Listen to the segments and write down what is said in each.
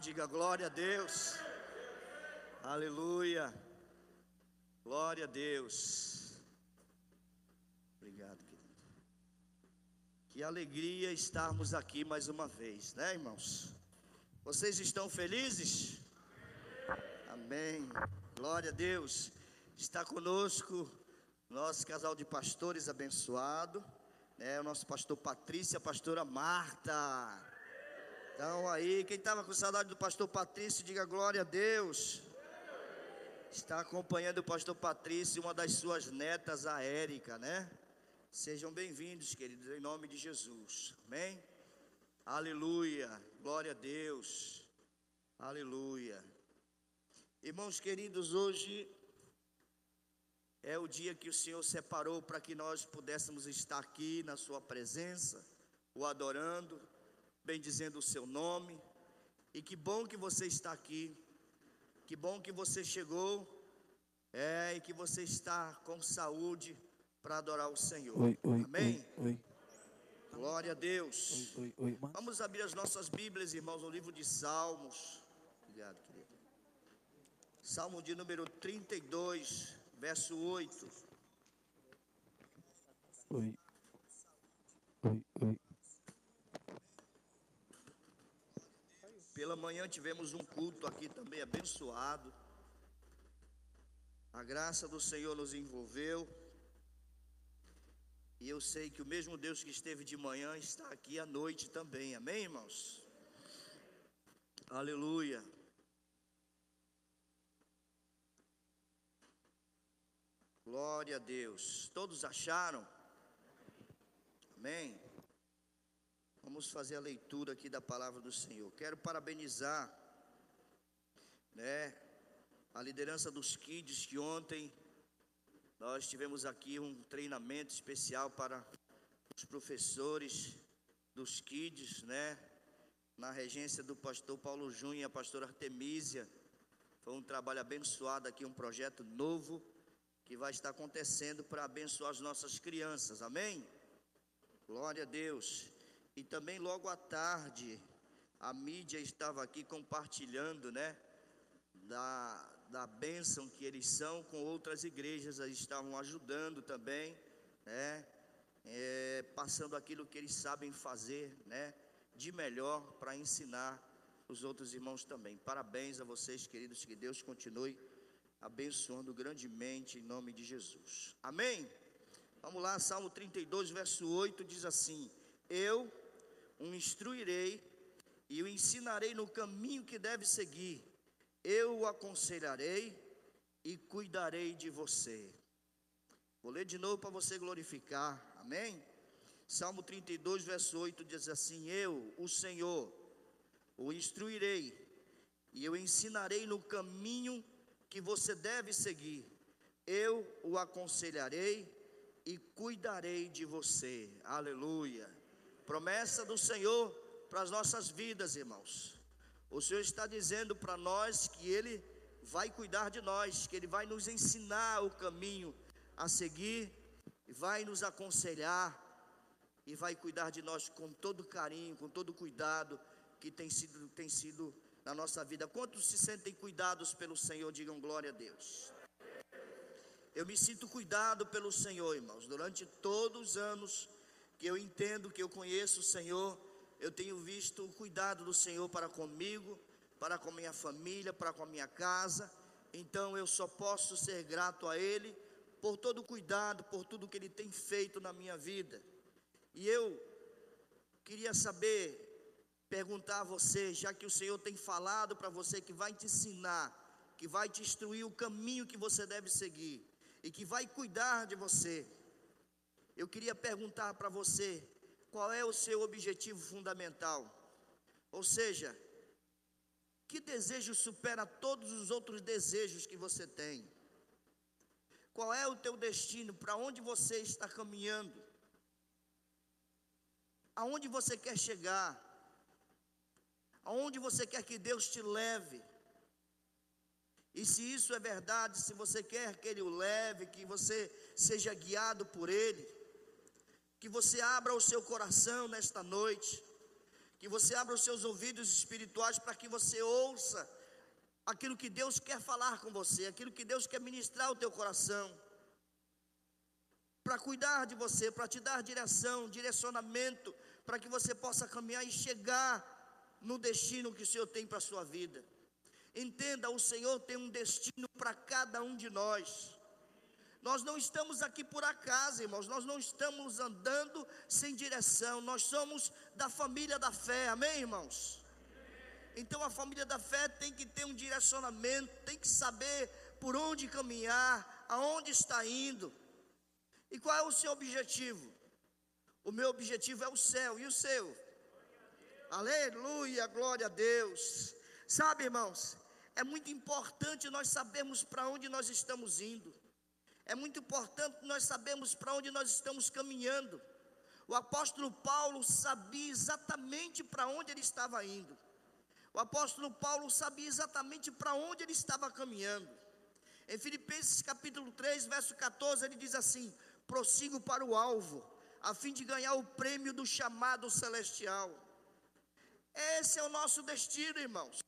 diga glória a Deus. Aleluia. Glória a Deus. Obrigado, querido. Que alegria estarmos aqui mais uma vez, né, irmãos? Vocês estão felizes? Amém. Glória a Deus. Está conosco nosso casal de pastores abençoado, né? O nosso pastor Patrícia, a pastora Marta. Então aí, quem estava com saudade do pastor Patrício, diga glória a Deus. Está acompanhando o pastor Patrício, uma das suas netas, a Érica, né? Sejam bem-vindos, queridos, em nome de Jesus. Amém? Aleluia. Glória a Deus. Aleluia. Irmãos queridos, hoje é o dia que o Senhor separou para que nós pudéssemos estar aqui na Sua presença, o adorando bendizendo o seu nome. E que bom que você está aqui. Que bom que você chegou. É, e que você está com saúde para adorar o Senhor. Oi, oi, Amém? Oi. Glória a Deus. Oi, oi, oi, Vamos abrir as nossas Bíblias, irmãos, no livro de Salmos. Obrigado, querido. Salmo de número 32, verso 8. Oi. Oi, oi. Pela manhã tivemos um culto aqui também abençoado. A graça do Senhor nos envolveu. E eu sei que o mesmo Deus que esteve de manhã está aqui à noite também. Amém, irmãos? Aleluia. Glória a Deus. Todos acharam? Amém. Vamos fazer a leitura aqui da palavra do Senhor. Quero parabenizar, né, a liderança dos kids que ontem nós tivemos aqui um treinamento especial para os professores dos kids, né, na regência do pastor Paulo Júnior e a pastora Artemísia. Foi um trabalho abençoado aqui, um projeto novo que vai estar acontecendo para abençoar as nossas crianças. Amém? Glória a Deus. E também logo à tarde, a mídia estava aqui compartilhando, né? Da, da bênção que eles são com outras igrejas, eles estavam ajudando também, né? É, passando aquilo que eles sabem fazer, né? De melhor para ensinar os outros irmãos também. Parabéns a vocês, queridos, que Deus continue abençoando grandemente em nome de Jesus. Amém? Vamos lá, Salmo 32, verso 8 diz assim: Eu o instruirei e o ensinarei no caminho que deve seguir, eu o aconselharei e cuidarei de você. Vou ler de novo para você glorificar, amém? Salmo 32, verso 8 diz assim: Eu, o Senhor, o instruirei e eu ensinarei no caminho que você deve seguir, eu o aconselharei e cuidarei de você. Aleluia. Promessa do Senhor para as nossas vidas, irmãos. O Senhor está dizendo para nós que Ele vai cuidar de nós, que Ele vai nos ensinar o caminho a seguir, vai nos aconselhar e vai cuidar de nós com todo carinho, com todo cuidado que tem sido, tem sido na nossa vida. Quantos se sentem cuidados pelo Senhor? Digam glória a Deus. Eu me sinto cuidado pelo Senhor, irmãos. Durante todos os anos que eu entendo, que eu conheço o Senhor, eu tenho visto o cuidado do Senhor para comigo, para com minha família, para com a minha casa. Então eu só posso ser grato a Ele por todo o cuidado, por tudo que Ele tem feito na minha vida. E eu queria saber perguntar a você, já que o Senhor tem falado para você que vai te ensinar, que vai te instruir o caminho que você deve seguir e que vai cuidar de você. Eu queria perguntar para você, qual é o seu objetivo fundamental? Ou seja, que desejo supera todos os outros desejos que você tem? Qual é o teu destino? Para onde você está caminhando? Aonde você quer chegar? aonde você quer que Deus te leve. E se isso é verdade, se você quer que Ele o leve, que você seja guiado por Ele, que você abra o seu coração nesta noite, que você abra os seus ouvidos espirituais para que você ouça aquilo que Deus quer falar com você, aquilo que Deus quer ministrar ao teu coração, para cuidar de você, para te dar direção, direcionamento, para que você possa caminhar e chegar no destino que o Senhor tem para a sua vida. Entenda, o Senhor tem um destino para cada um de nós. Nós não estamos aqui por acaso, irmãos, nós não estamos andando sem direção, nós somos da família da fé, amém, irmãos? Então a família da fé tem que ter um direcionamento, tem que saber por onde caminhar, aonde está indo. E qual é o seu objetivo? O meu objetivo é o céu, e o seu? Aleluia, glória a Deus. Sabe, irmãos, é muito importante nós sabermos para onde nós estamos indo. É muito importante nós sabermos para onde nós estamos caminhando. O apóstolo Paulo sabia exatamente para onde ele estava indo. O apóstolo Paulo sabia exatamente para onde ele estava caminhando. Em Filipenses capítulo 3, verso 14, ele diz assim: prossigo para o alvo, a fim de ganhar o prêmio do chamado celestial. Esse é o nosso destino, irmãos.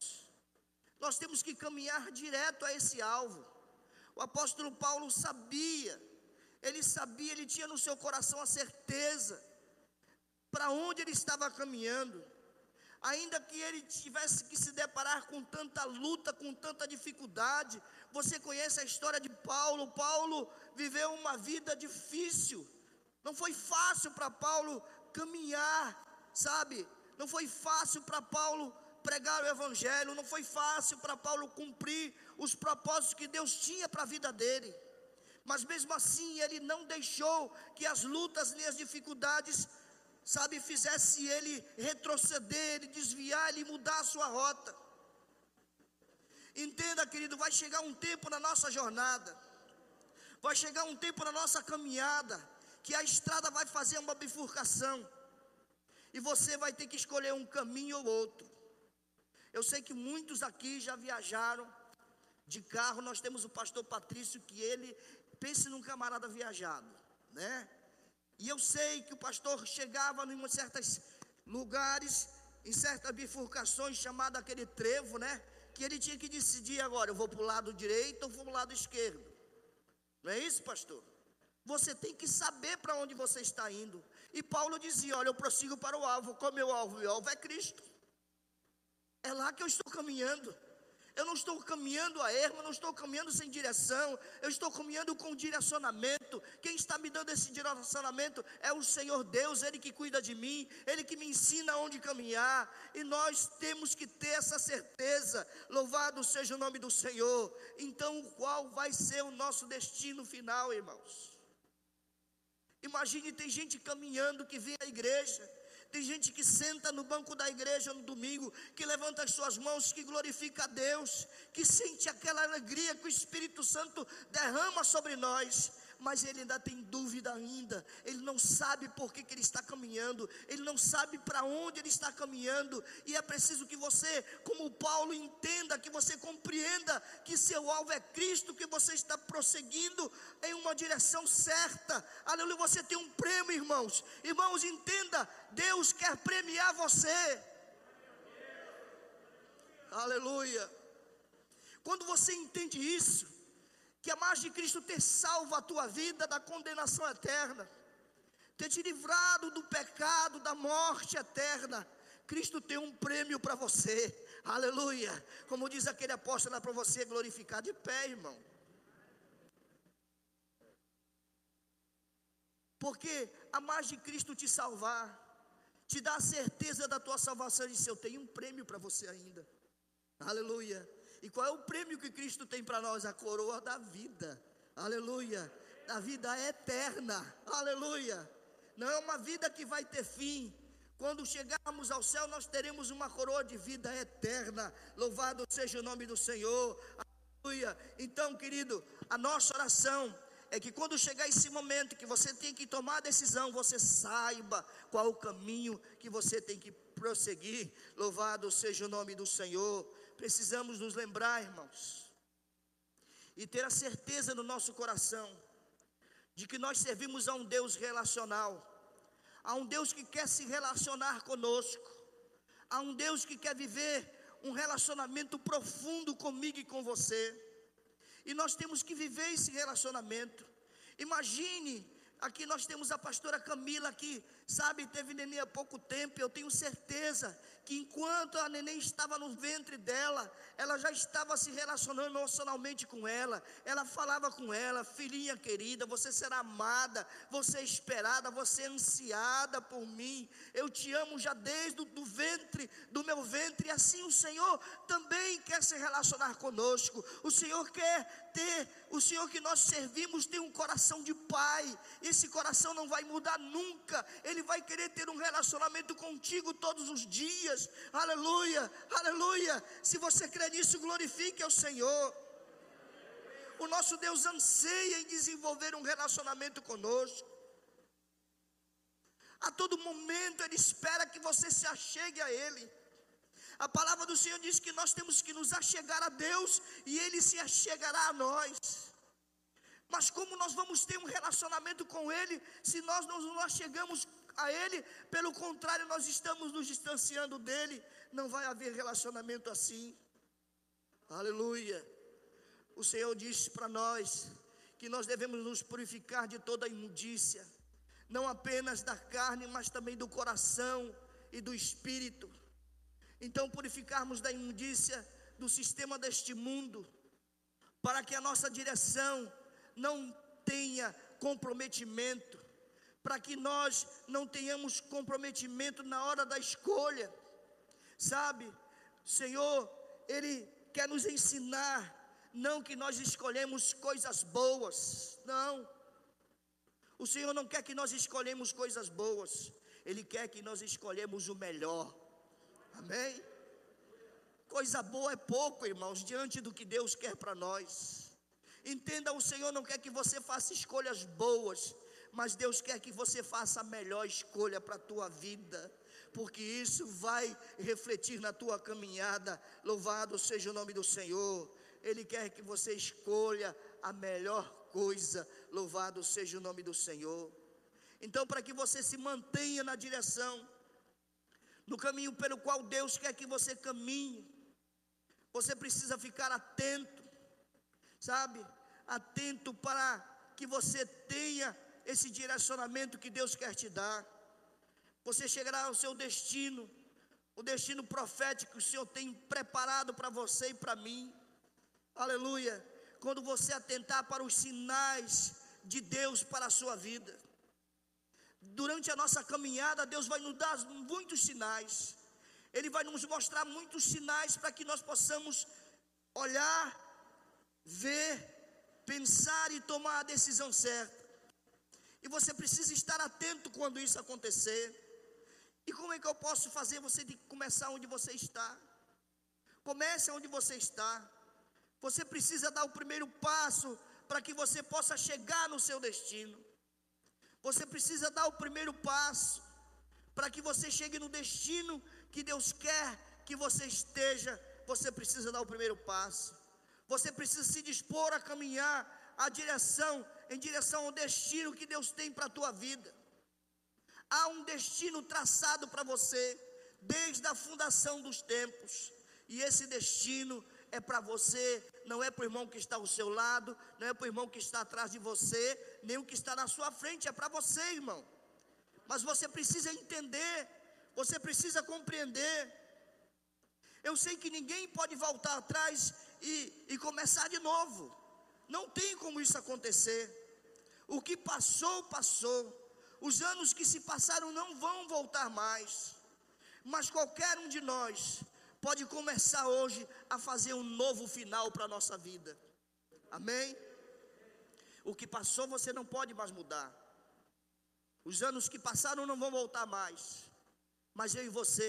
Nós temos que caminhar direto a esse alvo. O apóstolo Paulo sabia, ele sabia, ele tinha no seu coração a certeza para onde ele estava caminhando ainda que ele tivesse que se deparar com tanta luta, com tanta dificuldade. Você conhece a história de Paulo? Paulo viveu uma vida difícil. Não foi fácil para Paulo caminhar, sabe? Não foi fácil para Paulo pregar o evangelho, não foi fácil para Paulo cumprir os propósitos que Deus tinha para a vida dele. Mas mesmo assim, ele não deixou que as lutas e as dificuldades sabe, fizesse ele retroceder, ele desviar, ele mudar a sua rota. Entenda, querido, vai chegar um tempo na nossa jornada, vai chegar um tempo na nossa caminhada, que a estrada vai fazer uma bifurcação, e você vai ter que escolher um caminho ou outro. Eu sei que muitos aqui já viajaram de carro, nós temos o pastor Patrício, que ele, pense num camarada viajado, né? E eu sei que o pastor chegava em certos lugares, em certas bifurcações, chamado aquele trevo, né? Que ele tinha que decidir agora, eu vou para o lado direito ou vou para o lado esquerdo. Não é isso, pastor? Você tem que saber para onde você está indo. E Paulo dizia: Olha, eu prossigo para o alvo. Qual é o meu alvo? Meu alvo é Cristo. É lá que eu estou caminhando. Eu não estou caminhando a erma, não estou caminhando sem direção, eu estou caminhando com direcionamento. Quem está me dando esse direcionamento é o Senhor Deus, Ele que cuida de mim, Ele que me ensina onde caminhar. E nós temos que ter essa certeza. Louvado seja o nome do Senhor. Então, qual vai ser o nosso destino final, irmãos? Imagine, tem gente caminhando que vem à igreja tem gente que senta no banco da igreja no domingo, que levanta as suas mãos, que glorifica a Deus, que sente aquela alegria que o Espírito Santo derrama sobre nós mas ele ainda tem dúvida ainda, ele não sabe por que, que ele está caminhando, ele não sabe para onde ele está caminhando, e é preciso que você, como Paulo, entenda, que você compreenda que seu alvo é Cristo, que você está prosseguindo em uma direção certa, aleluia, você tem um prêmio, irmãos, irmãos, entenda, Deus quer premiar você, aleluia, quando você entende isso, que a mais de Cristo ter salvo a tua vida da condenação eterna, ter te livrado do pecado, da morte eterna. Cristo tem um prêmio para você, aleluia. Como diz aquele apóstolo, é para você glorificar de pé, irmão. Porque a mais de Cristo te salvar, te dá a certeza da tua salvação, e disse: Eu tenho um prêmio para você ainda, aleluia. E qual é o prêmio que Cristo tem para nós? A coroa da vida. Aleluia. Da vida eterna. Aleluia. Não é uma vida que vai ter fim. Quando chegarmos ao céu, nós teremos uma coroa de vida eterna. Louvado seja o nome do Senhor. Aleluia. Então, querido, a nossa oração é que quando chegar esse momento que você tem que tomar a decisão, você saiba qual o caminho que você tem que prosseguir. Louvado seja o nome do Senhor precisamos nos lembrar, irmãos, e ter a certeza no nosso coração de que nós servimos a um Deus relacional, a um Deus que quer se relacionar conosco, Há um Deus que quer viver um relacionamento profundo comigo e com você. E nós temos que viver esse relacionamento. Imagine, aqui nós temos a pastora Camila que, sabe, teve neném há pouco tempo. Eu tenho certeza que enquanto a neném estava no ventre dela, ela já estava se relacionando emocionalmente com ela. Ela falava com ela, filhinha querida, você será amada, você é esperada, você é ansiada por mim. Eu te amo já desde o ventre, do meu ventre. E assim o Senhor também quer se relacionar conosco. O Senhor quer ter, o Senhor que nós servimos tem um coração de pai. Esse coração não vai mudar nunca. Ele vai querer ter um relacionamento contigo todos os dias. Aleluia, aleluia. Se você crê nisso, glorifique ao Senhor. O nosso Deus anseia em desenvolver um relacionamento conosco. A todo momento Ele espera que você se achegue a Ele. A palavra do Senhor diz que nós temos que nos achegar a Deus e Ele se achegará a nós. Mas como nós vamos ter um relacionamento com Ele se nós não nos achegamos a Ele, pelo contrário, nós estamos nos distanciando dEle, não vai haver relacionamento assim. Aleluia. O Senhor disse para nós que nós devemos nos purificar de toda imundícia, não apenas da carne, mas também do coração e do espírito. Então, purificarmos da imundícia do sistema deste mundo, para que a nossa direção não tenha comprometimento, para que nós não tenhamos comprometimento na hora da escolha. Sabe, Senhor, Ele quer nos ensinar, não que nós escolhemos coisas boas, não. O Senhor não quer que nós escolhemos coisas boas, Ele quer que nós escolhemos o melhor. Amém? Coisa boa é pouco, irmãos, diante do que Deus quer para nós. Entenda, o Senhor não quer que você faça escolhas boas, mas Deus quer que você faça a melhor escolha para a tua vida, porque isso vai refletir na tua caminhada. Louvado seja o nome do Senhor. Ele quer que você escolha a melhor coisa. Louvado seja o nome do Senhor. Então, para que você se mantenha na direção, no caminho pelo qual Deus quer que você caminhe, você precisa ficar atento, sabe? Atento para que você tenha esse direcionamento que Deus quer te dar. Você chegará ao seu destino, o destino profético que o Senhor tem preparado para você e para mim. Aleluia. Quando você atentar para os sinais de Deus para a sua vida. Durante a nossa caminhada, Deus vai nos dar muitos sinais. Ele vai nos mostrar muitos sinais para que nós possamos olhar, ver, pensar e tomar a decisão certa. E você precisa estar atento quando isso acontecer. E como é que eu posso fazer? Você que começar onde você está. Comece onde você está. Você precisa dar o primeiro passo para que você possa chegar no seu destino. Você precisa dar o primeiro passo para que você chegue no destino que Deus quer que você esteja. Você precisa dar o primeiro passo. Você precisa se dispor a caminhar a direção em direção ao destino que Deus tem para a tua vida. Há um destino traçado para você desde a fundação dos tempos, e esse destino é para você, não é para o irmão que está ao seu lado, não é para o irmão que está atrás de você, nem o que está na sua frente, é para você, irmão. Mas você precisa entender, você precisa compreender. Eu sei que ninguém pode voltar atrás e, e começar de novo. Não tem como isso acontecer. O que passou, passou. Os anos que se passaram não vão voltar mais. Mas qualquer um de nós pode começar hoje a fazer um novo final para a nossa vida. Amém? O que passou você não pode mais mudar. Os anos que passaram não vão voltar mais. Mas eu e você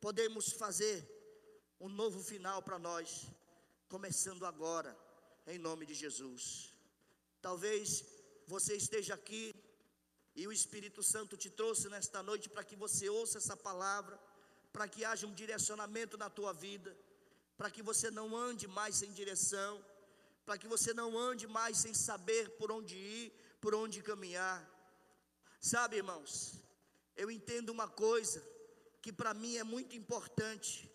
podemos fazer um novo final para nós, começando agora em nome de Jesus. Talvez você esteja aqui e o Espírito Santo te trouxe nesta noite para que você ouça essa palavra, para que haja um direcionamento na tua vida, para que você não ande mais sem direção, para que você não ande mais sem saber por onde ir, por onde caminhar. Sabe, irmãos, eu entendo uma coisa, que para mim é muito importante.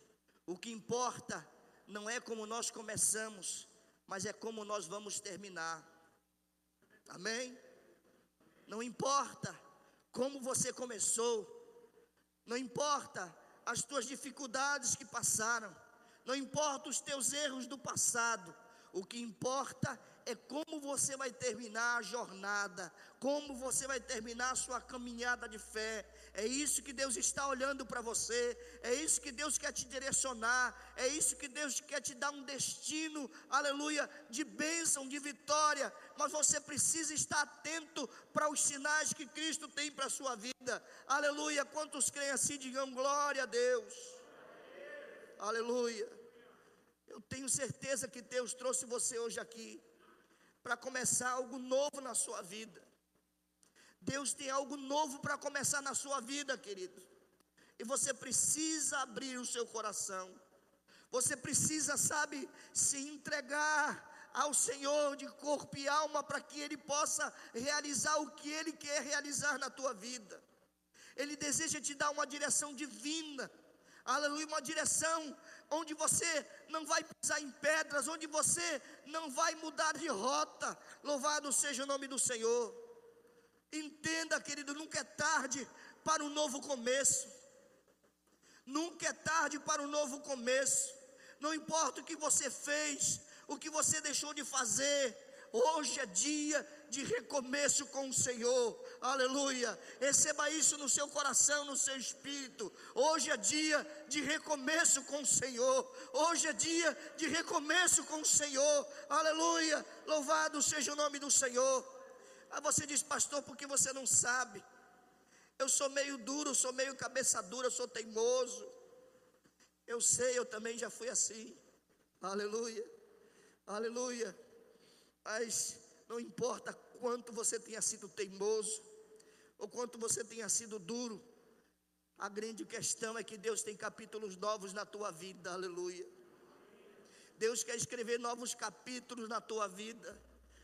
O que importa não é como nós começamos, mas é como nós vamos terminar. Amém? Não importa como você começou, não importa as tuas dificuldades que passaram, não importa os teus erros do passado, o que importa é como você vai terminar a jornada, como você vai terminar a sua caminhada de fé. É isso que Deus está olhando para você, é isso que Deus quer te direcionar, é isso que Deus quer te dar um destino, aleluia, de bênção, de vitória. Mas você precisa estar atento para os sinais que Cristo tem para a sua vida, aleluia. Quantos creem assim, digam glória a Deus, aleluia. Eu tenho certeza que Deus trouxe você hoje aqui para começar algo novo na sua vida. Deus tem algo novo para começar na sua vida, querido. E você precisa abrir o seu coração. Você precisa, sabe, se entregar ao Senhor de corpo e alma para que Ele possa realizar o que Ele quer realizar na tua vida. Ele deseja te dar uma direção divina, aleluia, uma direção onde você não vai pisar em pedras, onde você não vai mudar de rota. Louvado seja o nome do Senhor. Entenda, querido, nunca é tarde para um novo começo. Nunca é tarde para um novo começo. Não importa o que você fez, o que você deixou de fazer, Hoje é dia de recomeço com o Senhor, aleluia. Receba isso no seu coração, no seu espírito. Hoje é dia de recomeço com o Senhor. Hoje é dia de recomeço com o Senhor, aleluia. Louvado seja o nome do Senhor. Aí você diz, pastor, porque você não sabe. Eu sou meio duro, sou meio cabeça dura, sou teimoso. Eu sei, eu também já fui assim. Aleluia, aleluia. Mas não importa quanto você tenha sido teimoso, ou quanto você tenha sido duro, a grande questão é que Deus tem capítulos novos na tua vida, aleluia. Deus quer escrever novos capítulos na tua vida,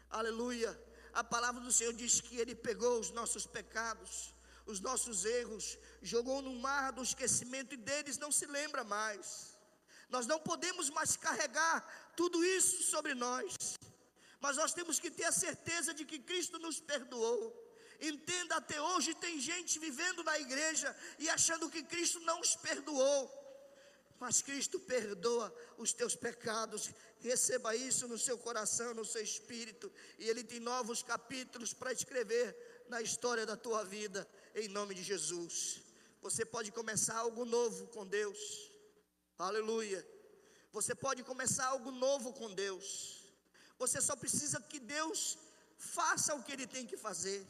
aleluia. A palavra do Senhor diz que Ele pegou os nossos pecados, os nossos erros, jogou no mar do esquecimento e deles não se lembra mais. Nós não podemos mais carregar tudo isso sobre nós mas nós temos que ter a certeza de que Cristo nos perdoou. Entenda, até hoje tem gente vivendo na igreja e achando que Cristo não os perdoou. Mas Cristo perdoa os teus pecados. Receba isso no seu coração, no seu espírito. E Ele tem novos capítulos para escrever na história da tua vida, em nome de Jesus. Você pode começar algo novo com Deus. Aleluia. Você pode começar algo novo com Deus. Você só precisa que Deus faça o que Ele tem que fazer.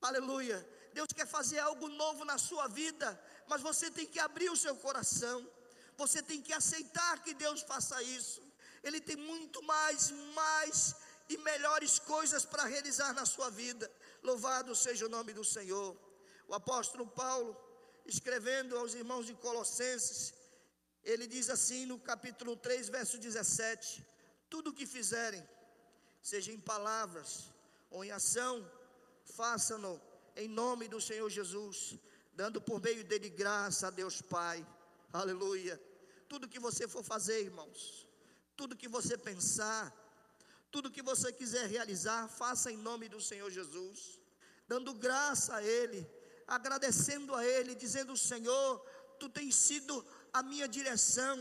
Aleluia. Deus quer fazer algo novo na sua vida, mas você tem que abrir o seu coração. Você tem que aceitar que Deus faça isso. Ele tem muito mais, mais e melhores coisas para realizar na sua vida. Louvado seja o nome do Senhor. O apóstolo Paulo, escrevendo aos irmãos de Colossenses, ele diz assim no capítulo 3, verso 17: tudo o que fizerem, seja em palavras ou em ação, façam-no em nome do Senhor Jesus, dando por meio dele graça a Deus Pai. Aleluia. Tudo que você for fazer, irmãos, tudo que você pensar, tudo que você quiser realizar, faça em nome do Senhor Jesus, dando graça a Ele, agradecendo a Ele, dizendo: Senhor, Tu tens sido a minha direção,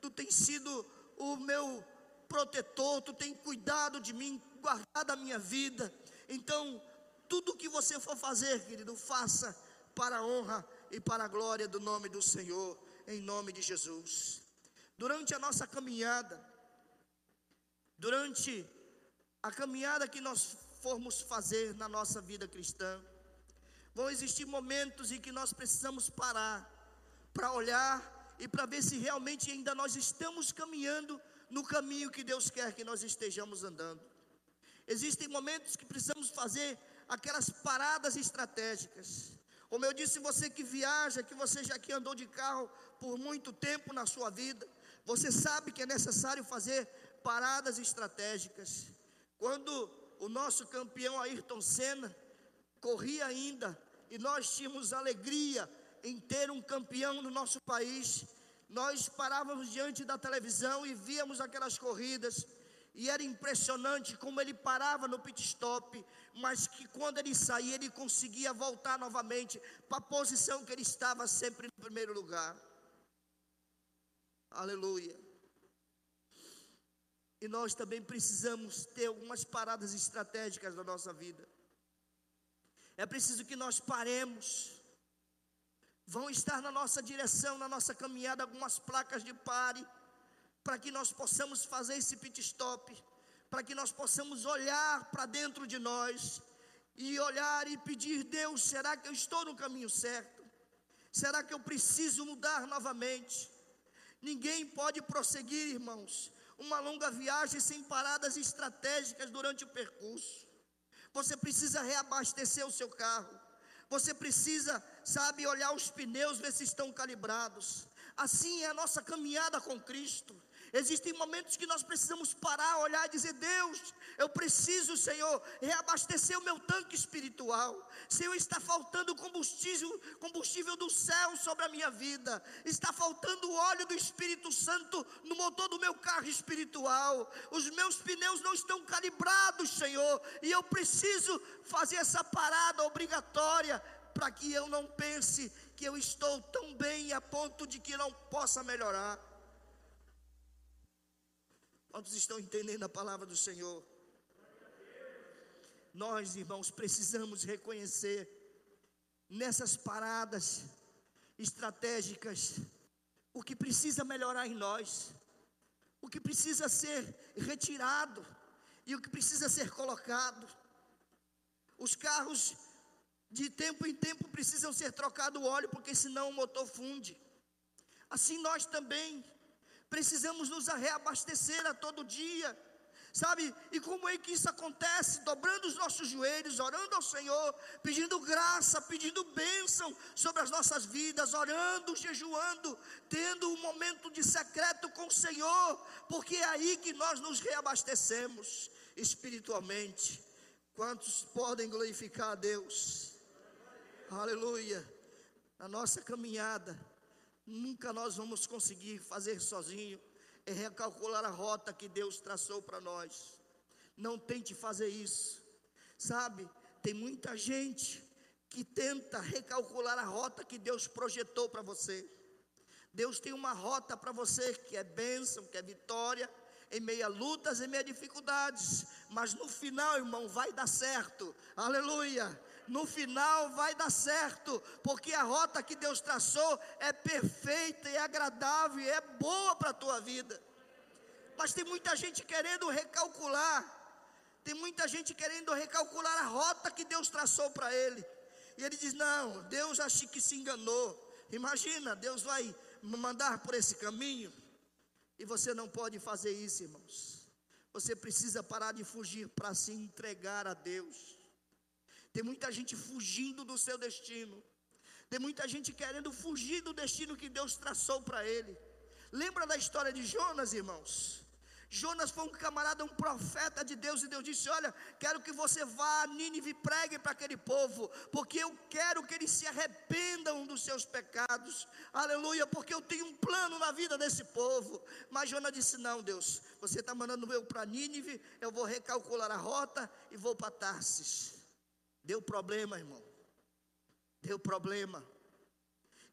Tu tens sido o meu protetor, tu tem cuidado de mim, guardado a minha vida. Então, tudo que você for fazer, querido, faça para a honra e para a glória do nome do Senhor, em nome de Jesus. Durante a nossa caminhada, durante a caminhada que nós formos fazer na nossa vida cristã, vão existir momentos em que nós precisamos parar para olhar e para ver se realmente ainda nós estamos caminhando no caminho que Deus quer que nós estejamos andando. Existem momentos que precisamos fazer aquelas paradas estratégicas. Como eu disse, você que viaja, que você já que andou de carro por muito tempo na sua vida, você sabe que é necessário fazer paradas estratégicas. Quando o nosso campeão Ayrton Senna corria ainda e nós tínhamos alegria em ter um campeão no nosso país. Nós parávamos diante da televisão e víamos aquelas corridas, e era impressionante como ele parava no pit stop, mas que quando ele saía, ele conseguia voltar novamente para a posição que ele estava sempre no primeiro lugar. Aleluia. E nós também precisamos ter algumas paradas estratégicas na nossa vida. É preciso que nós paremos. Vão estar na nossa direção, na nossa caminhada, algumas placas de pare, para que nós possamos fazer esse pit stop, para que nós possamos olhar para dentro de nós e olhar e pedir: Deus, será que eu estou no caminho certo? Será que eu preciso mudar novamente? Ninguém pode prosseguir, irmãos, uma longa viagem sem paradas estratégicas durante o percurso. Você precisa reabastecer o seu carro. Você precisa, sabe, olhar os pneus, ver se estão calibrados. Assim é a nossa caminhada com Cristo. Existem momentos que nós precisamos parar, olhar e dizer: Deus, eu preciso, Senhor, reabastecer o meu tanque espiritual. Senhor, está faltando combustível, combustível do céu sobre a minha vida. Está faltando o óleo do Espírito Santo no motor do meu carro espiritual. Os meus pneus não estão calibrados, Senhor, e eu preciso fazer essa parada obrigatória para que eu não pense que eu estou tão bem a ponto de que não possa melhorar. Quantos estão entendendo a palavra do Senhor? Nós, irmãos, precisamos reconhecer nessas paradas estratégicas o que precisa melhorar em nós, o que precisa ser retirado e o que precisa ser colocado. Os carros de tempo em tempo precisam ser trocado o óleo, porque senão o motor funde. Assim nós também precisamos nos reabastecer a todo dia. Sabe? E como é que isso acontece? Dobrando os nossos joelhos, orando ao Senhor, pedindo graça, pedindo bênção sobre as nossas vidas, orando, jejuando, tendo um momento de secreto com o Senhor, porque é aí que nós nos reabastecemos espiritualmente. Quantos podem glorificar a Deus? Aleluia. A nossa caminhada Nunca nós vamos conseguir fazer sozinho. É recalcular a rota que Deus traçou para nós. Não tente fazer isso. Sabe, tem muita gente que tenta recalcular a rota que Deus projetou para você. Deus tem uma rota para você que é bênção, que é vitória, em meio a lutas, em meio a dificuldades, mas no final, irmão, vai dar certo. Aleluia no final vai dar certo, porque a rota que Deus traçou é perfeita, é agradável, é boa para a tua vida. Mas tem muita gente querendo recalcular, tem muita gente querendo recalcular a rota que Deus traçou para ele. E ele diz: Não, Deus acha que se enganou. Imagina, Deus vai mandar por esse caminho. E você não pode fazer isso, irmãos. Você precisa parar de fugir para se entregar a Deus. Tem muita gente fugindo do seu destino. Tem muita gente querendo fugir do destino que Deus traçou para ele. Lembra da história de Jonas, irmãos? Jonas foi um camarada, um profeta de Deus, e Deus disse: Olha, quero que você vá a Nínive e pregue para aquele povo, porque eu quero que eles se arrependam dos seus pecados, aleluia, porque eu tenho um plano na vida desse povo. Mas Jonas disse: Não, Deus, você está mandando eu para Nínive, eu vou recalcular a rota e vou para Tarsis. Deu problema, irmão. Deu problema.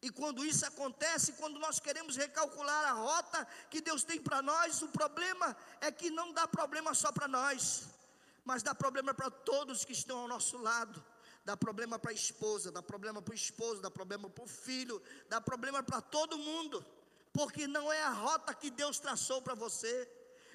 E quando isso acontece, quando nós queremos recalcular a rota que Deus tem para nós, o problema é que não dá problema só para nós, mas dá problema para todos que estão ao nosso lado. Dá problema para a esposa, dá problema para o esposo, dá problema para o filho, dá problema para todo mundo, porque não é a rota que Deus traçou para você.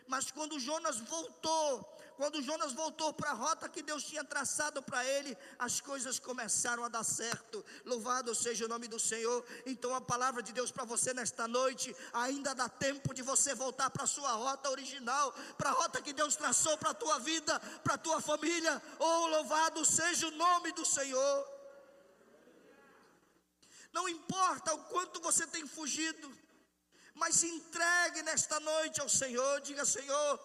Mas quando Jonas voltou quando Jonas voltou para a rota que Deus tinha traçado para ele, as coisas começaram a dar certo. Louvado seja o nome do Senhor. Então a palavra de Deus para você nesta noite, ainda dá tempo de você voltar para a sua rota original, para a rota que Deus traçou para a tua vida, para a tua família. Oh, louvado seja o nome do Senhor. Não importa o quanto você tem fugido, mas se entregue nesta noite ao Senhor. Diga, Senhor,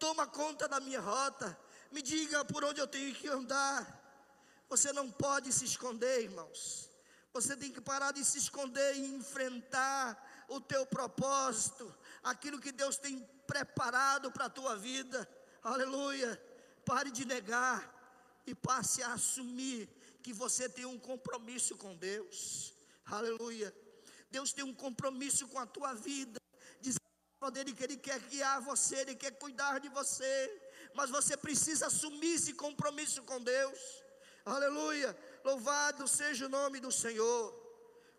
toma conta da minha rota, me diga por onde eu tenho que andar. Você não pode se esconder, irmãos. Você tem que parar de se esconder e enfrentar o teu propósito, aquilo que Deus tem preparado para a tua vida. Aleluia. Pare de negar e passe a assumir que você tem um compromisso com Deus. Aleluia. Deus tem um compromisso com a tua vida. Dele que Ele quer guiar você, Ele quer cuidar de você. Mas você precisa assumir esse compromisso com Deus. Aleluia. Louvado seja o nome do Senhor.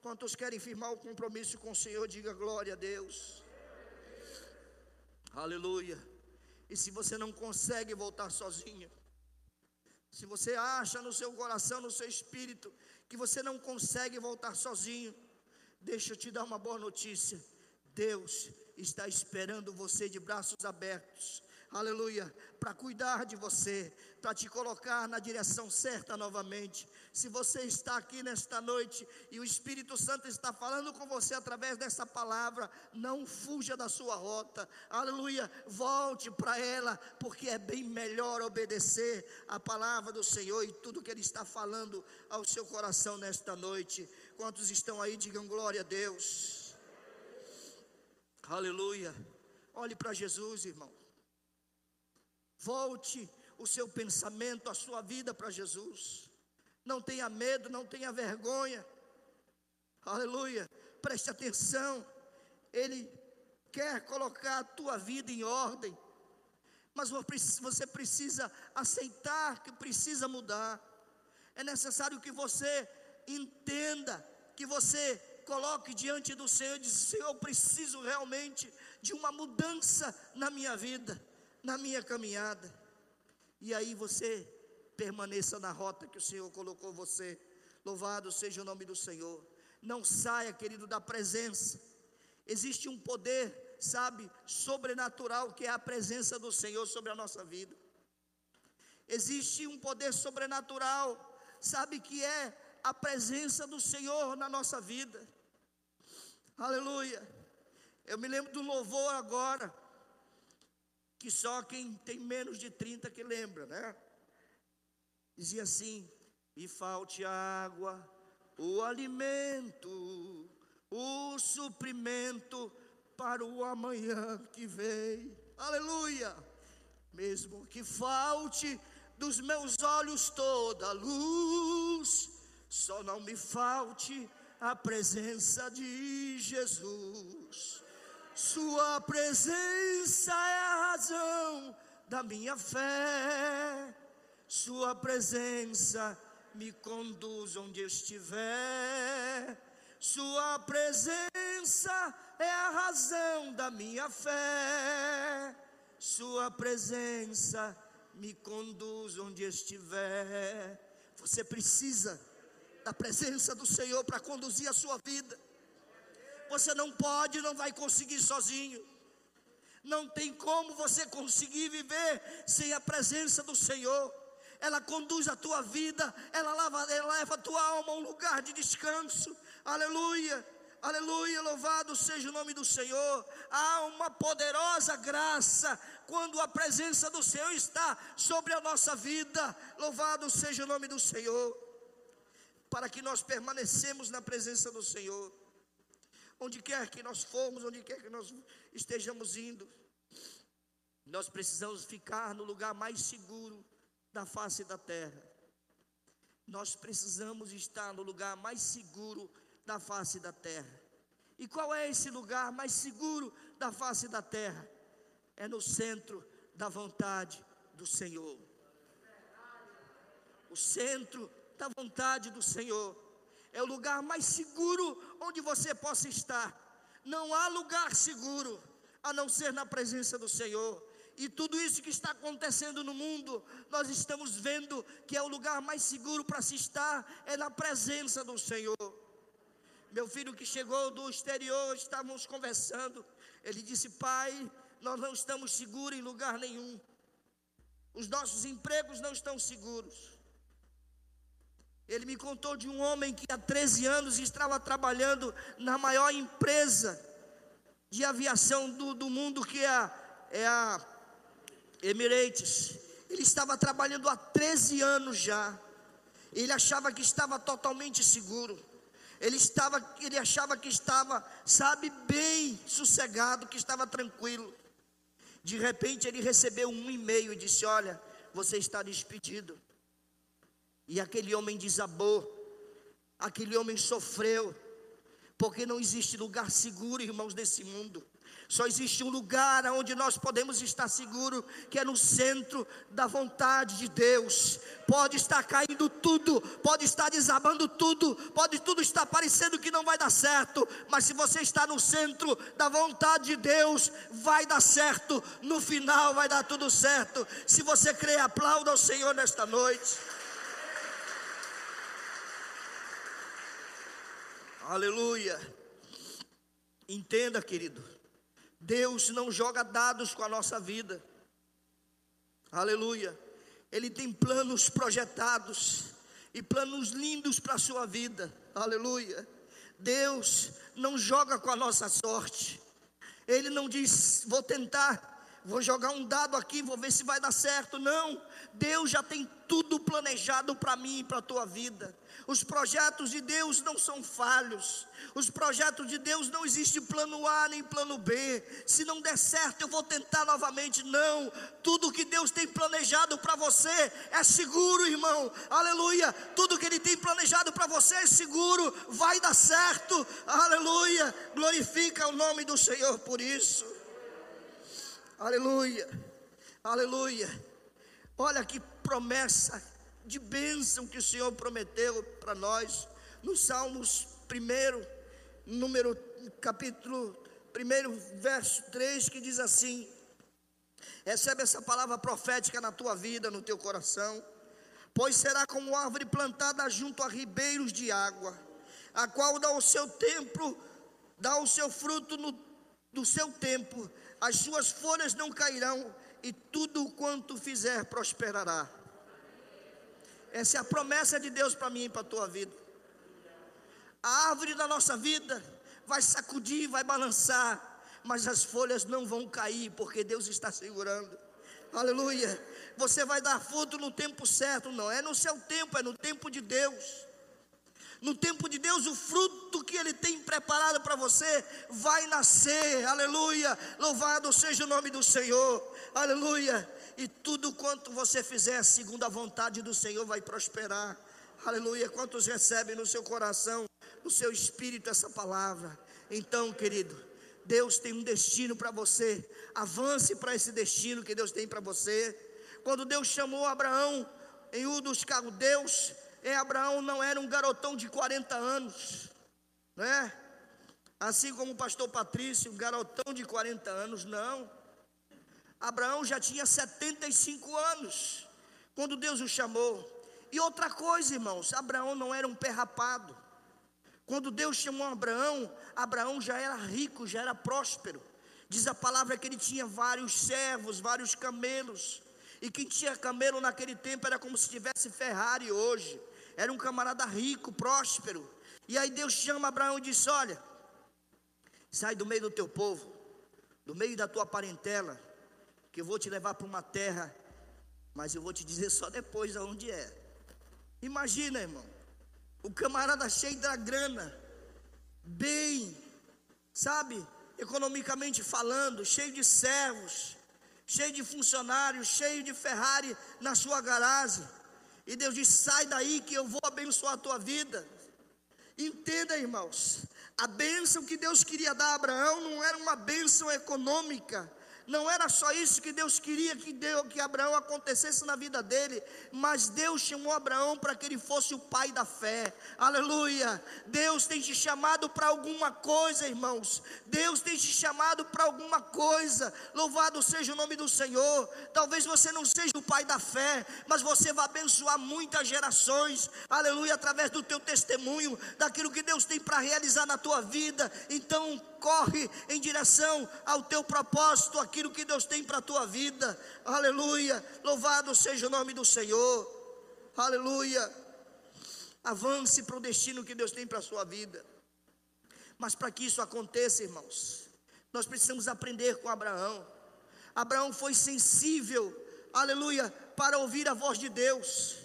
Quantos querem firmar o compromisso com o Senhor, diga glória a Deus. Aleluia. E se você não consegue voltar sozinho, se você acha no seu coração, no seu espírito, que você não consegue voltar sozinho, deixa eu te dar uma boa notícia. Deus está esperando você de braços abertos aleluia, para cuidar de você, para te colocar na direção certa novamente. Se você está aqui nesta noite e o Espírito Santo está falando com você através dessa palavra, não fuja da sua rota, aleluia, volte para ela, porque é bem melhor obedecer a palavra do Senhor e tudo que Ele está falando ao seu coração nesta noite. Quantos estão aí, digam glória a Deus. Aleluia. Olhe para Jesus, irmão. Volte o seu pensamento, a sua vida para Jesus. Não tenha medo, não tenha vergonha. Aleluia. Preste atenção. Ele quer colocar a tua vida em ordem. Mas você precisa aceitar que precisa mudar. É necessário que você entenda, que você coloque diante do Senhor e diz: Senhor, eu preciso realmente de uma mudança na minha vida na minha caminhada. E aí você permaneça na rota que o Senhor colocou você. Louvado seja o nome do Senhor. Não saia, querido, da presença. Existe um poder, sabe, sobrenatural que é a presença do Senhor sobre a nossa vida. Existe um poder sobrenatural, sabe, que é a presença do Senhor na nossa vida. Aleluia. Eu me lembro do louvor agora que só quem tem menos de 30 que lembra, né? Dizia assim: me falte água, o alimento, o suprimento para o amanhã que vem. Aleluia! Mesmo que falte dos meus olhos toda luz, só não me falte a presença de Jesus. Sua presença é a razão da minha fé. Sua presença me conduz onde estiver. Sua presença é a razão da minha fé. Sua presença me conduz onde estiver. Você precisa da presença do Senhor para conduzir a sua vida. Você não pode, não vai conseguir sozinho. Não tem como você conseguir viver sem a presença do Senhor. Ela conduz a tua vida, ela leva, ela leva a tua alma a um lugar de descanso. Aleluia. Aleluia, louvado seja o nome do Senhor. Há uma poderosa graça quando a presença do Senhor está sobre a nossa vida. Louvado seja o nome do Senhor. Para que nós permanecemos na presença do Senhor onde quer que nós formos, onde quer que nós estejamos indo, nós precisamos ficar no lugar mais seguro da face da terra. Nós precisamos estar no lugar mais seguro da face da terra. E qual é esse lugar mais seguro da face da terra? É no centro da vontade do Senhor. O centro da vontade do Senhor é o lugar mais seguro onde você possa estar. Não há lugar seguro a não ser na presença do Senhor. E tudo isso que está acontecendo no mundo, nós estamos vendo que é o lugar mais seguro para se estar, é na presença do Senhor. Meu filho que chegou do exterior, estávamos conversando. Ele disse: Pai, nós não estamos seguros em lugar nenhum. Os nossos empregos não estão seguros. Ele me contou de um homem que há 13 anos estava trabalhando na maior empresa de aviação do, do mundo, que é a, é a Emirates. Ele estava trabalhando há 13 anos já. Ele achava que estava totalmente seguro. Ele estava, ele achava que estava, sabe, bem sossegado, que estava tranquilo. De repente ele recebeu um e-mail e disse: Olha, você está despedido. E aquele homem desabou, aquele homem sofreu, porque não existe lugar seguro, irmãos, desse mundo. Só existe um lugar onde nós podemos estar seguros, que é no centro da vontade de Deus. Pode estar caindo tudo, pode estar desabando tudo, pode tudo estar parecendo que não vai dar certo, mas se você está no centro da vontade de Deus, vai dar certo, no final vai dar tudo certo. Se você crê, aplauda ao Senhor nesta noite. Aleluia. Entenda, querido. Deus não joga dados com a nossa vida. Aleluia. Ele tem planos projetados e planos lindos para a sua vida. Aleluia. Deus não joga com a nossa sorte. Ele não diz, vou tentar, vou jogar um dado aqui, vou ver se vai dar certo. Não. Deus já tem tudo planejado para mim e para a tua vida. Os projetos de Deus não são falhos. Os projetos de Deus não existe plano A nem plano B. Se não der certo, eu vou tentar novamente. Não. Tudo que Deus tem planejado para você é seguro, irmão. Aleluia. Tudo que Ele tem planejado para você é seguro. Vai dar certo. Aleluia. Glorifica o nome do Senhor por isso. Aleluia. Aleluia. Olha que promessa de bênção que o Senhor prometeu para nós no Salmos 1, número capítulo 1, verso 3, que diz assim: Recebe essa palavra profética na tua vida, no teu coração, pois será como árvore plantada junto a ribeiros de água, a qual dá o seu tempo, dá o seu fruto no, no seu tempo, as suas folhas não cairão, e tudo quanto fizer prosperará. Essa é a promessa de Deus para mim e para a tua vida. A árvore da nossa vida vai sacudir, vai balançar, mas as folhas não vão cair, porque Deus está segurando. Aleluia. Você vai dar fruto no tempo certo, não é no seu tempo, é no tempo de Deus. No tempo de Deus, o fruto que Ele tem preparado para você vai nascer, aleluia. Louvado seja o nome do Senhor, aleluia e tudo quanto você fizer segundo a vontade do Senhor vai prosperar. Aleluia. Quantos recebem no seu coração, no seu espírito essa palavra? Então, querido, Deus tem um destino para você. Avance para esse destino que Deus tem para você. Quando Deus chamou Abraão em um dos Caldeus, é, Abraão não era um garotão de 40 anos, né? Assim como o pastor Patrício, um garotão de 40 anos, não. Abraão já tinha 75 anos quando Deus o chamou. E outra coisa, irmãos, Abraão não era um pé rapado. Quando Deus chamou Abraão, Abraão já era rico, já era próspero. Diz a palavra que ele tinha vários servos, vários camelos. E quem tinha camelo naquele tempo era como se tivesse Ferrari hoje. Era um camarada rico, próspero. E aí Deus chama Abraão e diz: Olha, sai do meio do teu povo, do meio da tua parentela que eu vou te levar para uma terra, mas eu vou te dizer só depois aonde é. Imagina, irmão, o camarada cheio da grana, bem, sabe, economicamente falando, cheio de servos, cheio de funcionários, cheio de Ferrari na sua garagem. E Deus diz: sai daí que eu vou abençoar a tua vida. Entenda, irmãos, a bênção que Deus queria dar a Abraão não era uma bênção econômica, não era só isso que Deus queria que, Deus, que Abraão acontecesse na vida dele, mas Deus chamou Abraão para que ele fosse o pai da fé. Aleluia! Deus tem te chamado para alguma coisa, irmãos. Deus tem te chamado para alguma coisa. Louvado seja o nome do Senhor. Talvez você não seja o pai da fé, mas você vai abençoar muitas gerações. Aleluia! Através do teu testemunho, daquilo que Deus tem para realizar na tua vida. Então, corre em direção ao teu propósito, aquilo que Deus tem para a tua vida. Aleluia. Louvado seja o nome do Senhor. Aleluia. Avance para o destino que Deus tem para a sua vida. Mas para que isso aconteça, irmãos, nós precisamos aprender com Abraão. Abraão foi sensível, aleluia, para ouvir a voz de Deus.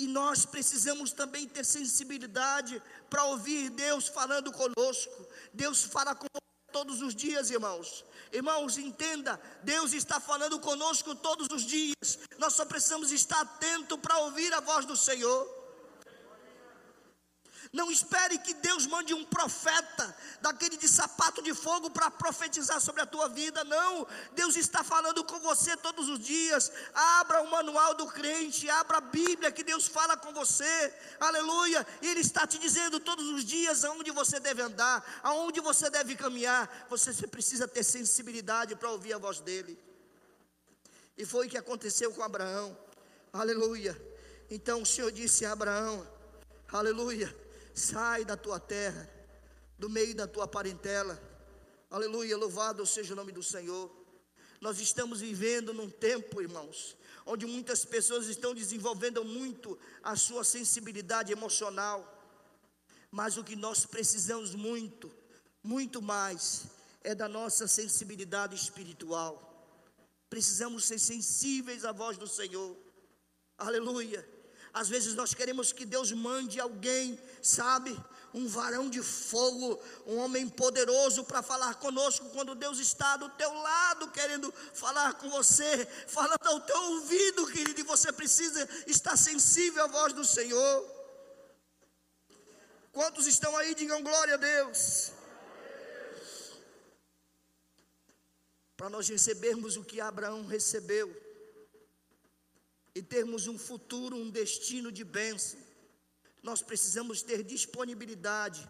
E nós precisamos também ter sensibilidade para ouvir Deus falando conosco. Deus fala com todos os dias, irmãos. Irmãos, entenda, Deus está falando conosco todos os dias. Nós só precisamos estar atento para ouvir a voz do Senhor. Não espere que Deus mande um profeta daquele de sapato de fogo para profetizar sobre a tua vida. Não, Deus está falando com você todos os dias. Abra o manual do crente, abra a Bíblia que Deus fala com você. Aleluia! E Ele está te dizendo todos os dias aonde você deve andar, aonde você deve caminhar. Você precisa ter sensibilidade para ouvir a voz dele. E foi o que aconteceu com Abraão. Aleluia. Então o Senhor disse a Abraão: Aleluia Sai da tua terra, do meio da tua parentela. Aleluia, louvado seja o nome do Senhor. Nós estamos vivendo num tempo, irmãos, onde muitas pessoas estão desenvolvendo muito a sua sensibilidade emocional. Mas o que nós precisamos muito, muito mais, é da nossa sensibilidade espiritual. Precisamos ser sensíveis à voz do Senhor. Aleluia. Às vezes nós queremos que Deus mande alguém, sabe, um varão de fogo, um homem poderoso para falar conosco, quando Deus está do teu lado querendo falar com você, falando ao teu ouvido, querido, e você precisa estar sensível à voz do Senhor. Quantos estão aí? Digam glória a Deus. Para nós recebermos o que Abraão recebeu e termos um futuro, um destino de bênção, nós precisamos ter disponibilidade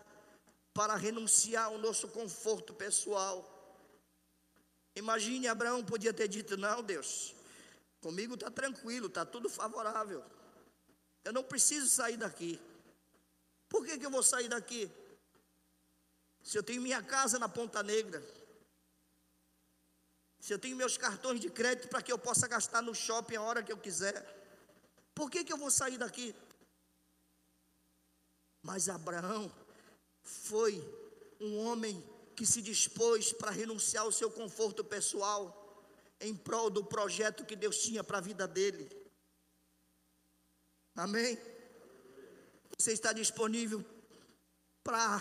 para renunciar ao nosso conforto pessoal. Imagine, Abraão podia ter dito: Não, Deus, comigo está tranquilo, está tudo favorável, eu não preciso sair daqui. Por que, que eu vou sair daqui? Se eu tenho minha casa na Ponta Negra, se eu tenho meus cartões de crédito para que eu possa gastar no shopping a hora que eu quiser, por que, que eu vou sair daqui? Mas Abraão foi um homem que se dispôs para renunciar ao seu conforto pessoal em prol do projeto que Deus tinha para a vida dele. Amém? Você está disponível para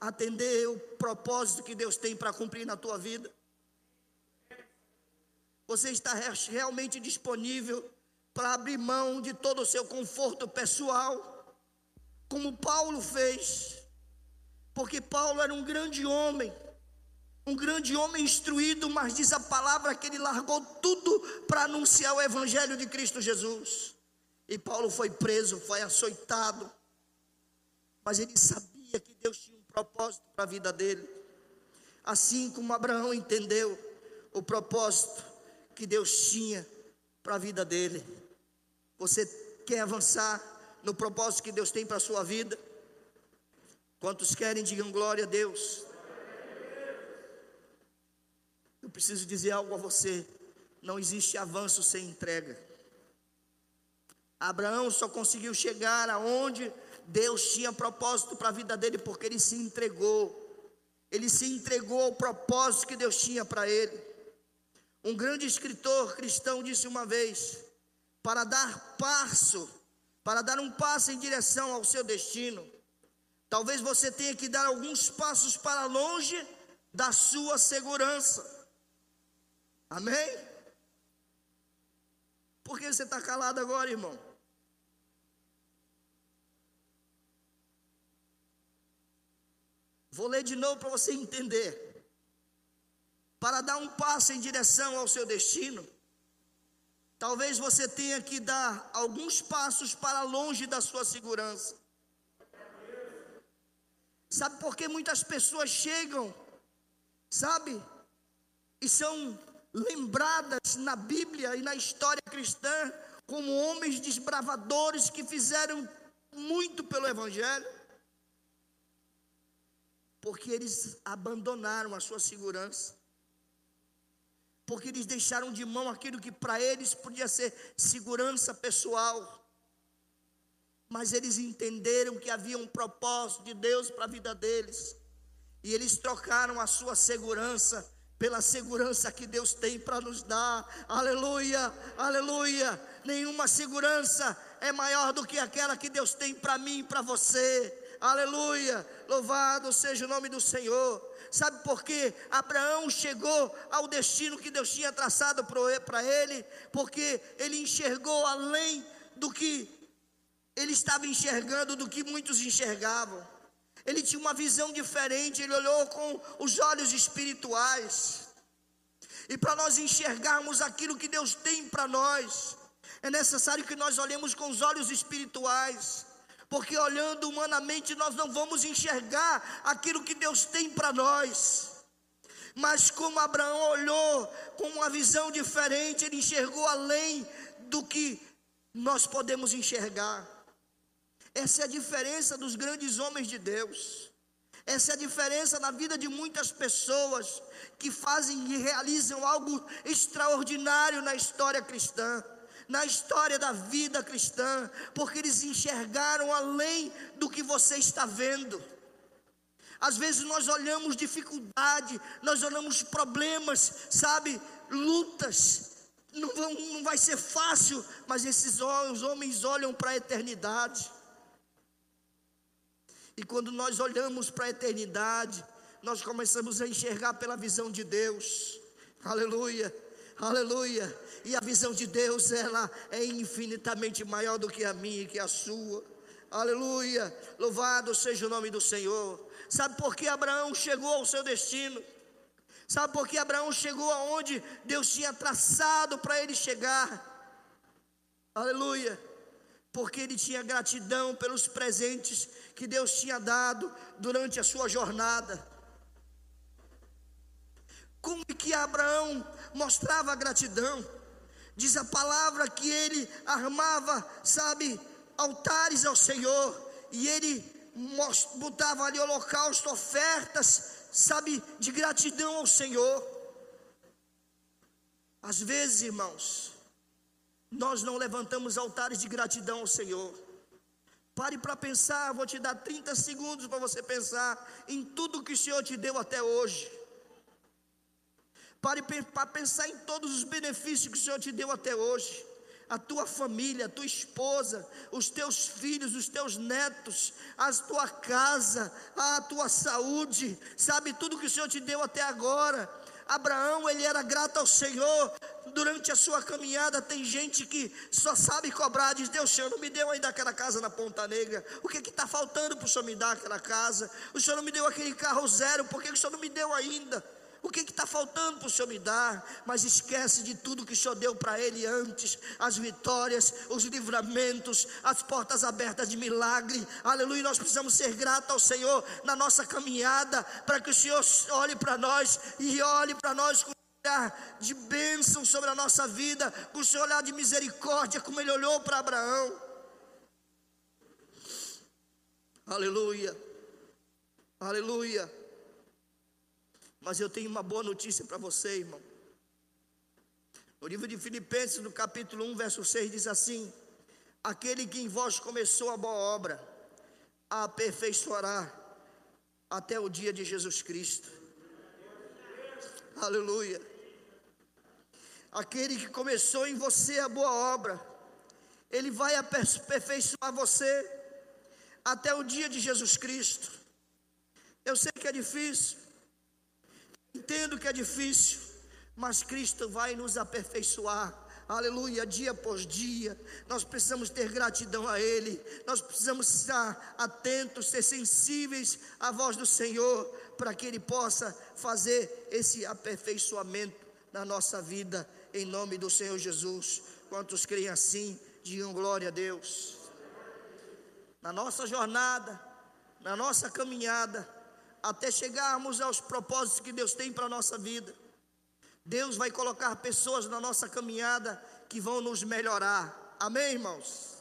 atender o propósito que Deus tem para cumprir na tua vida? Você está realmente disponível para abrir mão de todo o seu conforto pessoal, como Paulo fez? Porque Paulo era um grande homem, um grande homem instruído, mas diz a palavra que ele largou tudo para anunciar o evangelho de Cristo Jesus. E Paulo foi preso, foi açoitado, mas ele sabia que Deus tinha um propósito para a vida dele. Assim como Abraão entendeu o propósito que Deus tinha para a vida dele. Você quer avançar no propósito que Deus tem para a sua vida? Quantos querem, digam glória a Deus. Eu preciso dizer algo a você: não existe avanço sem entrega. Abraão só conseguiu chegar aonde Deus tinha propósito para a vida dele, porque ele se entregou. Ele se entregou ao propósito que Deus tinha para ele. Um grande escritor cristão disse uma vez: para dar passo, para dar um passo em direção ao seu destino, talvez você tenha que dar alguns passos para longe da sua segurança. Amém? Por que você está calado agora, irmão? Vou ler de novo para você entender para dar um passo em direção ao seu destino, talvez você tenha que dar alguns passos para longe da sua segurança. Sabe por que muitas pessoas chegam, sabe, e são lembradas na Bíblia e na história cristã como homens desbravadores que fizeram muito pelo Evangelho? Porque eles abandonaram a sua segurança porque eles deixaram de mão aquilo que para eles podia ser segurança pessoal. Mas eles entenderam que havia um propósito de Deus para a vida deles. E eles trocaram a sua segurança pela segurança que Deus tem para nos dar. Aleluia, aleluia. Nenhuma segurança é maior do que aquela que Deus tem para mim e para você. Aleluia! Louvado seja o nome do Senhor. Sabe por quê? Abraão chegou ao destino que Deus tinha traçado para ele, porque ele enxergou além do que ele estava enxergando, do que muitos enxergavam. Ele tinha uma visão diferente, ele olhou com os olhos espirituais. E para nós enxergarmos aquilo que Deus tem para nós, é necessário que nós olhemos com os olhos espirituais porque olhando humanamente nós não vamos enxergar aquilo que Deus tem para nós. Mas como Abraão olhou com uma visão diferente, ele enxergou além do que nós podemos enxergar. Essa é a diferença dos grandes homens de Deus. Essa é a diferença na vida de muitas pessoas que fazem e realizam algo extraordinário na história cristã na história da vida cristã, porque eles enxergaram além do que você está vendo. Às vezes nós olhamos dificuldade, nós olhamos problemas, sabe, lutas. Não, vão, não vai ser fácil, mas esses os homens olham para a eternidade. E quando nós olhamos para a eternidade, nós começamos a enxergar pela visão de Deus. Aleluia, aleluia. E a visão de Deus, ela é infinitamente maior do que a minha e que a sua. Aleluia. Louvado seja o nome do Senhor. Sabe por que Abraão chegou ao seu destino? Sabe por que Abraão chegou aonde Deus tinha traçado para ele chegar? Aleluia. Porque ele tinha gratidão pelos presentes que Deus tinha dado durante a sua jornada. Como que Abraão mostrava gratidão? Diz a palavra que ele armava, sabe, altares ao Senhor, e ele botava ali holocausto, ofertas, sabe, de gratidão ao Senhor. Às vezes, irmãos, nós não levantamos altares de gratidão ao Senhor. Pare para pensar, vou te dar 30 segundos para você pensar em tudo que o Senhor te deu até hoje. Pare para pensar em todos os benefícios que o Senhor te deu até hoje. A tua família, a tua esposa, os teus filhos, os teus netos, a tua casa, a tua saúde, sabe tudo que o Senhor te deu até agora. Abraão, ele era grato ao Senhor durante a sua caminhada. Tem gente que só sabe cobrar, diz: Deus, Senhor, não me deu ainda aquela casa na Ponta Negra. O que está faltando para o Senhor me dar aquela casa? O Senhor não me deu aquele carro zero, por que o Senhor não me deu ainda? O que está faltando para o Senhor me dar? Mas esquece de tudo que o Senhor deu para ele antes: as vitórias, os livramentos, as portas abertas de milagre. Aleluia. Nós precisamos ser gratos ao Senhor na nossa caminhada, para que o Senhor olhe para nós e olhe para nós com olhar de bênção sobre a nossa vida, com o seu olhar de misericórdia, como ele olhou para Abraão. Aleluia, aleluia. Mas eu tenho uma boa notícia para você, irmão. No livro de Filipenses, no capítulo 1, verso 6, diz assim: Aquele que em vós começou a boa obra, a aperfeiçoará até o dia de Jesus Cristo. Aleluia. Aquele que começou em você a boa obra, ele vai aperfeiçoar você até o dia de Jesus Cristo. Eu sei que é difícil, Entendo que é difícil, mas Cristo vai nos aperfeiçoar. Aleluia, dia após dia, nós precisamos ter gratidão a Ele, nós precisamos estar atentos, ser sensíveis à voz do Senhor, para que Ele possa fazer esse aperfeiçoamento na nossa vida, em nome do Senhor Jesus. Quantos creem assim, digam glória a Deus. Na nossa jornada, na nossa caminhada, até chegarmos aos propósitos que Deus tem para a nossa vida. Deus vai colocar pessoas na nossa caminhada que vão nos melhorar. Amém, irmãos?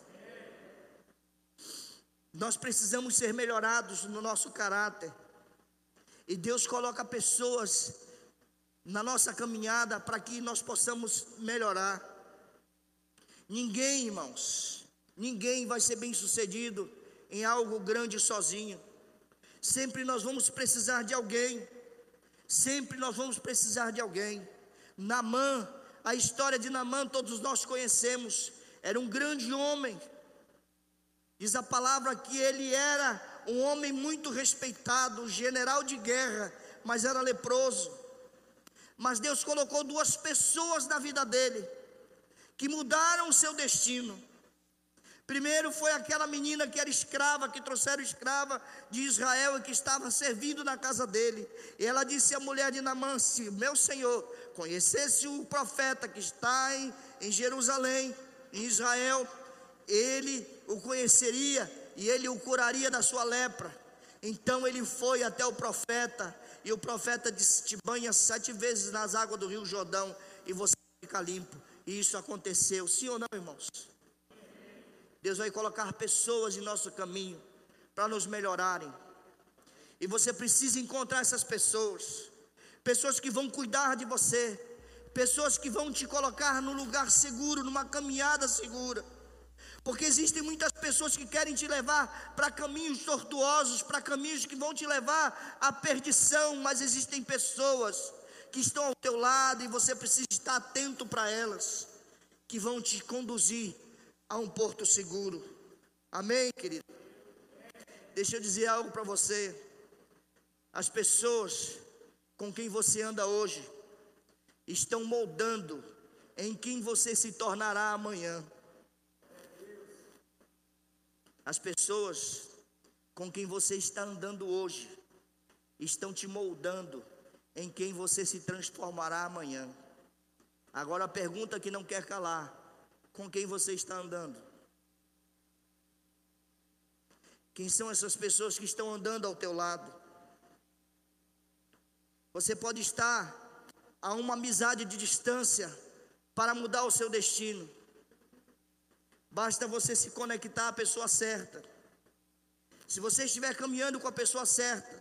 Nós precisamos ser melhorados no nosso caráter. E Deus coloca pessoas na nossa caminhada para que nós possamos melhorar. Ninguém, irmãos, ninguém vai ser bem sucedido em algo grande sozinho. Sempre nós vamos precisar de alguém. Sempre nós vamos precisar de alguém. Namã, a história de Namã todos nós conhecemos. Era um grande homem, Diz a palavra que ele era um homem muito respeitado, general de guerra, mas era leproso. Mas Deus colocou duas pessoas na vida dele que mudaram o seu destino. Primeiro foi aquela menina que era escrava, que trouxeram escrava de Israel e que estava servindo na casa dele. E ela disse à mulher de Namã: Se meu senhor conhecesse o profeta que está em, em Jerusalém, em Israel, ele o conheceria e ele o curaria da sua lepra. Então ele foi até o profeta, e o profeta disse: Te banha sete vezes nas águas do rio Jordão, e você fica limpo. E isso aconteceu, sim ou não, irmãos? Deus vai colocar pessoas em nosso caminho para nos melhorarem. E você precisa encontrar essas pessoas, pessoas que vão cuidar de você, pessoas que vão te colocar num lugar seguro, numa caminhada segura. Porque existem muitas pessoas que querem te levar para caminhos tortuosos, para caminhos que vão te levar à perdição, mas existem pessoas que estão ao teu lado e você precisa estar atento para elas, que vão te conduzir a um porto seguro. Amém, querido? Deixa eu dizer algo para você. As pessoas com quem você anda hoje estão moldando em quem você se tornará amanhã. As pessoas com quem você está andando hoje estão te moldando em quem você se transformará amanhã. Agora a pergunta que não quer calar: com quem você está andando? Quem são essas pessoas que estão andando ao teu lado? Você pode estar a uma amizade de distância para mudar o seu destino. Basta você se conectar à pessoa certa. Se você estiver caminhando com a pessoa certa,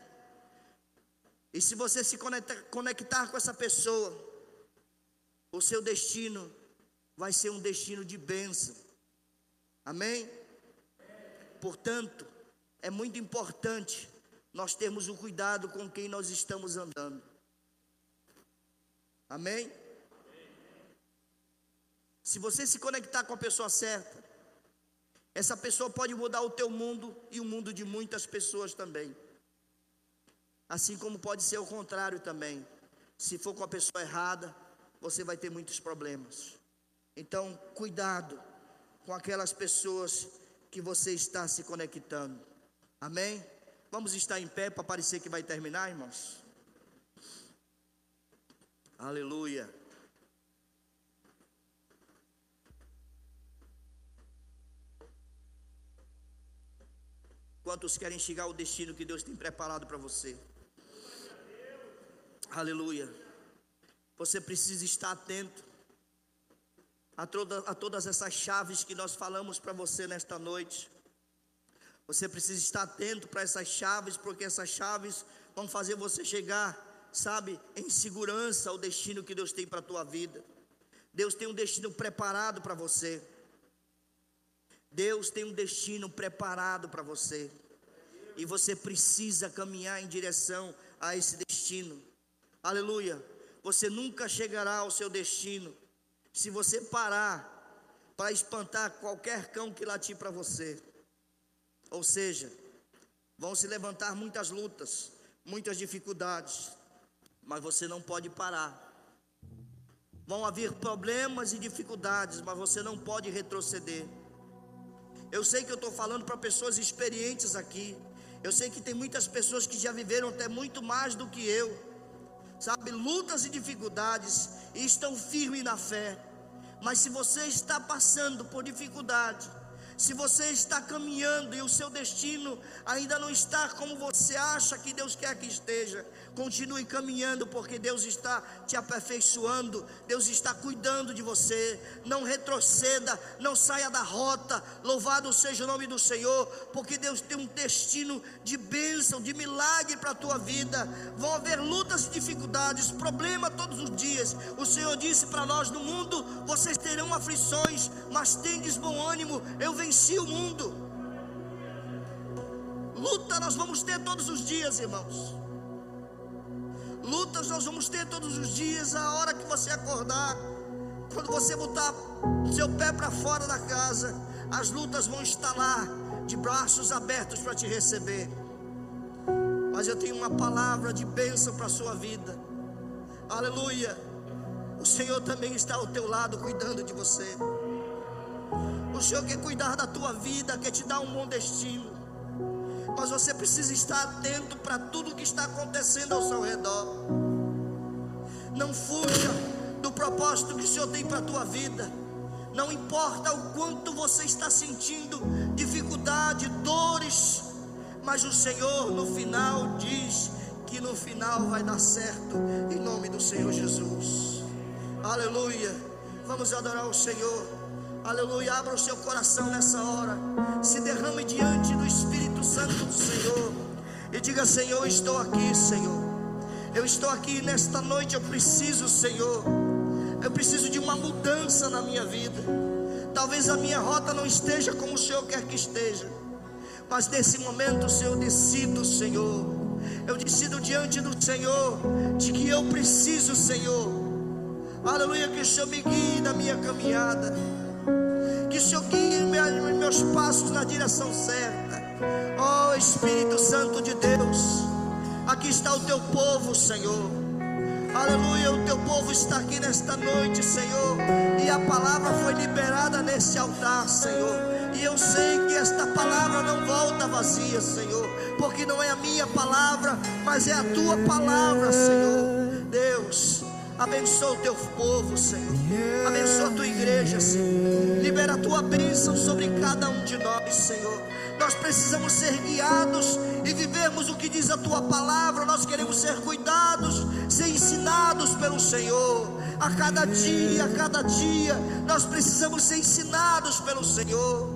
e se você se conectar com essa pessoa, o seu destino vai ser um destino de bênção. Amém? Portanto, é muito importante nós termos o cuidado com quem nós estamos andando. Amém? Se você se conectar com a pessoa certa, essa pessoa pode mudar o teu mundo e o mundo de muitas pessoas também. Assim como pode ser o contrário também. Se for com a pessoa errada, você vai ter muitos problemas. Então, cuidado com aquelas pessoas que você está se conectando. Amém? Vamos estar em pé para parecer que vai terminar, irmãos? Aleluia. Quantos querem chegar ao destino que Deus tem preparado para você? Aleluia. Você precisa estar atento a, toda, a todas essas chaves que nós falamos para você nesta noite. Você precisa estar atento para essas chaves, porque essas chaves vão fazer você chegar, sabe, em segurança ao destino que Deus tem para a tua vida. Deus tem um destino preparado para você. Deus tem um destino preparado para você. E você precisa caminhar em direção a esse destino. Aleluia. Você nunca chegará ao seu destino se você parar para espantar qualquer cão que latir para você. Ou seja, vão se levantar muitas lutas, muitas dificuldades, mas você não pode parar. Vão haver problemas e dificuldades, mas você não pode retroceder. Eu sei que eu estou falando para pessoas experientes aqui. Eu sei que tem muitas pessoas que já viveram até muito mais do que eu sabe, lutas e dificuldades e estão firmes na fé. Mas se você está passando por dificuldade, se você está caminhando e o seu destino ainda não está como você acha que Deus quer que esteja, continue caminhando, porque Deus está te aperfeiçoando, Deus está cuidando de você. Não retroceda, não saia da rota. Louvado seja o nome do Senhor, porque Deus tem um destino de bênção, de milagre para a tua vida. Vão haver lutas e dificuldades, problema todos os dias. O Senhor disse para nós: no mundo vocês terão aflições, mas tendes bom ânimo. Eu venho venci o mundo. Luta nós vamos ter todos os dias, irmãos. Lutas nós vamos ter todos os dias, a hora que você acordar, quando você botar seu pé para fora da casa, as lutas vão estar lá, de braços abertos para te receber. Mas eu tenho uma palavra de bênção para a sua vida. Aleluia. O Senhor também está ao teu lado, cuidando de você. O Senhor quer cuidar da tua vida, quer te dar um bom destino. Mas você precisa estar atento para tudo que está acontecendo ao seu redor. Não fuja do propósito que o Senhor tem para a tua vida. Não importa o quanto você está sentindo dificuldade, dores, mas o Senhor no final diz que no final vai dar certo, em nome do Senhor Jesus. Aleluia. Vamos adorar o Senhor. Aleluia. Abra o seu coração nessa hora. Se derrame diante do Espírito Santo do Senhor. E diga: Senhor, estou aqui, Senhor. Eu estou aqui nesta noite. Eu preciso, Senhor. Eu preciso de uma mudança na minha vida. Talvez a minha rota não esteja como o Senhor quer que esteja. Mas nesse momento, Senhor, eu decido, Senhor. Eu decido diante do Senhor de que eu preciso, Senhor. Aleluia, que o Senhor me guie na minha caminhada. O Senhor guie meus passos na direção certa. Ó oh, Espírito Santo de Deus, aqui está o teu povo, Senhor. Aleluia, o teu povo está aqui nesta noite, Senhor. E a palavra foi liberada nesse altar, Senhor. E eu sei que esta palavra não volta vazia, Senhor. Porque não é a minha palavra, mas é a tua palavra, Senhor. Deus, abençoa o teu povo, Senhor. Abençoa a tua igreja, Senhor. Libera a tua bênção sobre cada um de nós, Senhor. Nós precisamos ser guiados e vivermos o que diz a tua palavra. Nós queremos ser cuidados, ser ensinados pelo Senhor. A cada dia, a cada dia, nós precisamos ser ensinados pelo Senhor.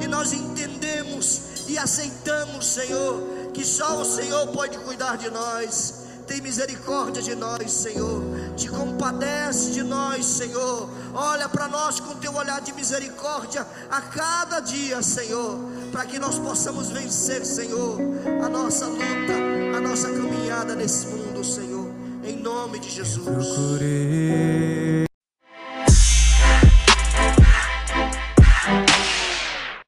E nós entendemos e aceitamos, Senhor, que só o Senhor pode cuidar de nós. Tem misericórdia de nós, Senhor. Te compadece de nós, Senhor. Olha para nós com teu olhar de misericórdia a cada dia, Senhor, para que nós possamos vencer, Senhor, a nossa luta, a nossa caminhada nesse mundo, Senhor. Em nome de Jesus.